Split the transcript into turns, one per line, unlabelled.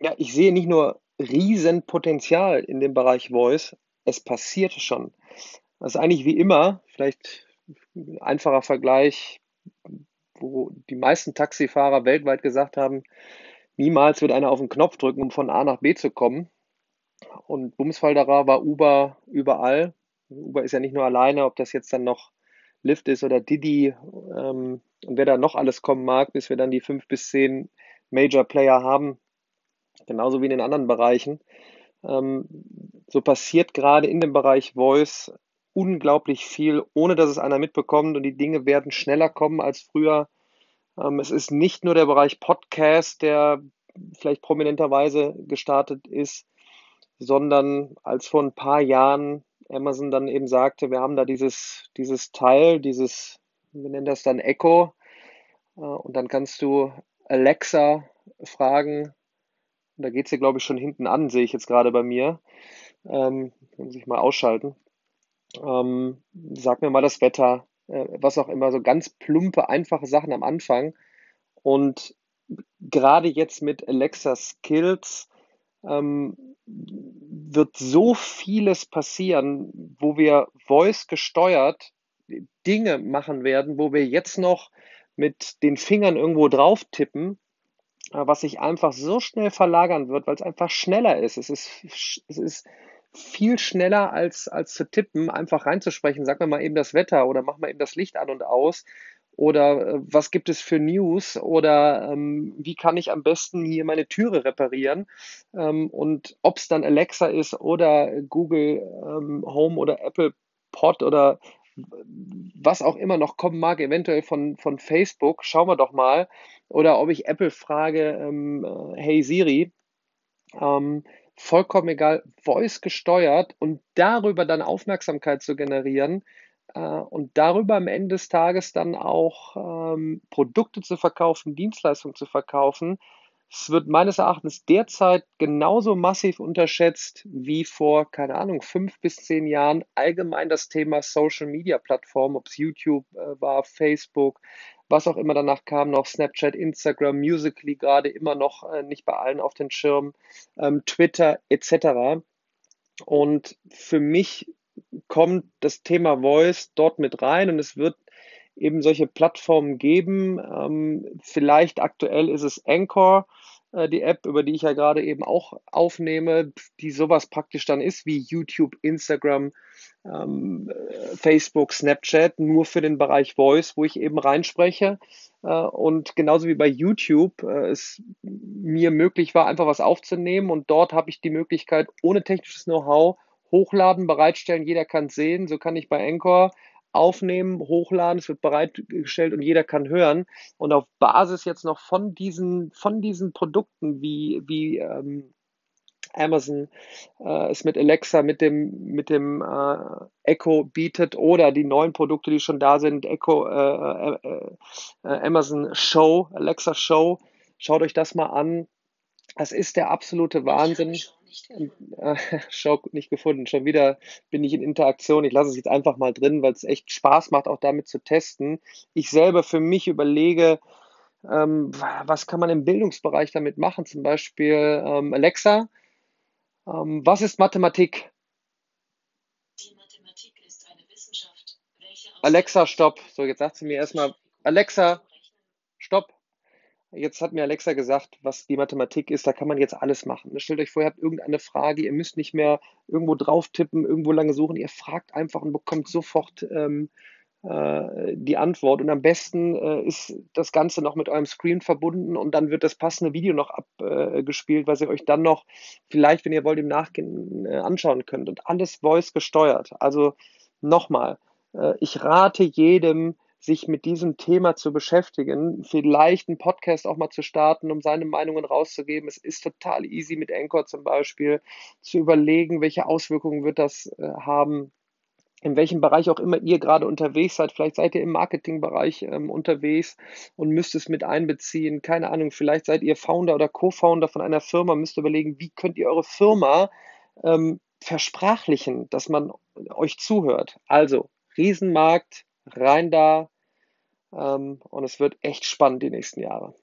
Ja, ich sehe nicht nur Riesenpotenzial in dem Bereich Voice, es passiert schon. Das ist eigentlich wie immer, vielleicht ein einfacher Vergleich, wo die meisten Taxifahrer weltweit gesagt haben, niemals wird einer auf den Knopf drücken, um von A nach B zu kommen. Und Bumsfalderer war Uber überall. Uber ist ja nicht nur alleine, ob das jetzt dann noch Lyft ist oder Didi ähm, und wer da noch alles kommen mag, bis wir dann die fünf bis zehn Major Player haben, genauso wie in den anderen Bereichen. Ähm, so passiert gerade in dem Bereich Voice unglaublich viel, ohne dass es einer mitbekommt und die Dinge werden schneller kommen als früher. Ähm, es ist nicht nur der Bereich Podcast, der vielleicht prominenterweise gestartet ist, sondern als vor ein paar Jahren Amazon dann eben sagte, wir haben da dieses, dieses Teil, dieses, wir nennen das dann Echo, äh, und dann kannst du Alexa fragen, da geht es hier, glaube ich, schon hinten an, sehe ich jetzt gerade bei mir. Ähm, muss ich mal ausschalten. Ähm, sag mir mal das Wetter, äh, was auch immer, so ganz plumpe, einfache Sachen am Anfang. Und gerade jetzt mit Alexa Skills ähm, wird so vieles passieren, wo wir voice gesteuert Dinge machen werden, wo wir jetzt noch mit den Fingern irgendwo drauf tippen, was sich einfach so schnell verlagern wird, weil es einfach schneller ist. Es ist, es ist viel schneller als, als zu tippen, einfach reinzusprechen, sag mir mal eben das Wetter oder mach mal eben das Licht an und aus oder äh, was gibt es für News oder ähm, wie kann ich am besten hier meine Türe reparieren ähm, und ob es dann Alexa ist oder Google ähm, Home oder Apple Pod oder was auch immer noch kommen mag, eventuell von, von Facebook, schauen wir doch mal. Oder ob ich Apple frage, ähm, äh, hey Siri, ähm, vollkommen egal, Voice gesteuert und darüber dann Aufmerksamkeit zu generieren äh, und darüber am Ende des Tages dann auch ähm, Produkte zu verkaufen, Dienstleistungen zu verkaufen. Es wird meines Erachtens derzeit genauso massiv unterschätzt wie vor, keine Ahnung, fünf bis zehn Jahren allgemein das Thema Social Media Plattformen, ob es YouTube äh, war, Facebook, was auch immer danach kam, noch Snapchat, Instagram, Musically gerade immer noch äh, nicht bei allen auf den Schirm, ähm, Twitter etc. Und für mich kommt das Thema Voice dort mit rein und es wird eben solche Plattformen geben. Ähm, vielleicht aktuell ist es Anchor, äh, die App, über die ich ja gerade eben auch aufnehme, die sowas praktisch dann ist wie YouTube, Instagram, ähm, Facebook, Snapchat, nur für den Bereich Voice, wo ich eben reinspreche. Äh, und genauso wie bei YouTube äh, es mir möglich war, einfach was aufzunehmen und dort habe ich die Möglichkeit, ohne technisches Know-how, hochladen, bereitstellen, jeder kann es sehen. So kann ich bei Anchor aufnehmen, hochladen, es wird bereitgestellt und jeder kann hören. Und auf Basis jetzt noch von diesen, von diesen Produkten wie, wie ähm, Amazon äh, es mit Alexa, mit dem, mit dem äh, Echo bietet oder die neuen Produkte, die schon da sind, Echo, äh, äh, äh Amazon Show, Alexa Show. Schaut euch das mal an. Das ist der absolute Wahnsinn nicht gefunden. Äh, Show nicht gefunden. Schon wieder bin ich in Interaktion. Ich lasse es jetzt einfach mal drin, weil es echt Spaß macht, auch damit zu testen. Ich selber für mich überlege, ähm, was kann man im Bildungsbereich damit machen? Zum Beispiel ähm, Alexa, ähm, was ist Mathematik? Die Mathematik ist eine Wissenschaft. Alexa, stopp. So, jetzt sagt sie mir erstmal, Alexa, stopp. Jetzt hat mir Alexa gesagt, was die Mathematik ist, da kann man jetzt alles machen. Ne? Stellt euch vor, ihr habt irgendeine Frage, ihr müsst nicht mehr irgendwo drauf tippen, irgendwo lange suchen, ihr fragt einfach und bekommt sofort ähm, äh, die Antwort. Und am besten äh, ist das Ganze noch mit eurem Screen verbunden und dann wird das passende Video noch abgespielt, was ihr euch dann noch vielleicht, wenn ihr wollt, im Nachgehen äh, anschauen könnt. Und alles Voice gesteuert. Also nochmal, äh, ich rate jedem, sich mit diesem Thema zu beschäftigen, vielleicht einen Podcast auch mal zu starten, um seine Meinungen rauszugeben. Es ist total easy mit Anchor zum Beispiel zu überlegen, welche Auswirkungen wird das äh, haben in welchem Bereich auch immer ihr gerade unterwegs seid. Vielleicht seid ihr im Marketingbereich ähm, unterwegs und müsst es mit einbeziehen. Keine Ahnung, vielleicht seid ihr Founder oder Co-Founder von einer Firma, müsst überlegen, wie könnt ihr eure Firma ähm, versprachlichen, dass man euch zuhört. Also, Riesenmarkt, rein da. Ähm, und es wird echt spannend die nächsten Jahre.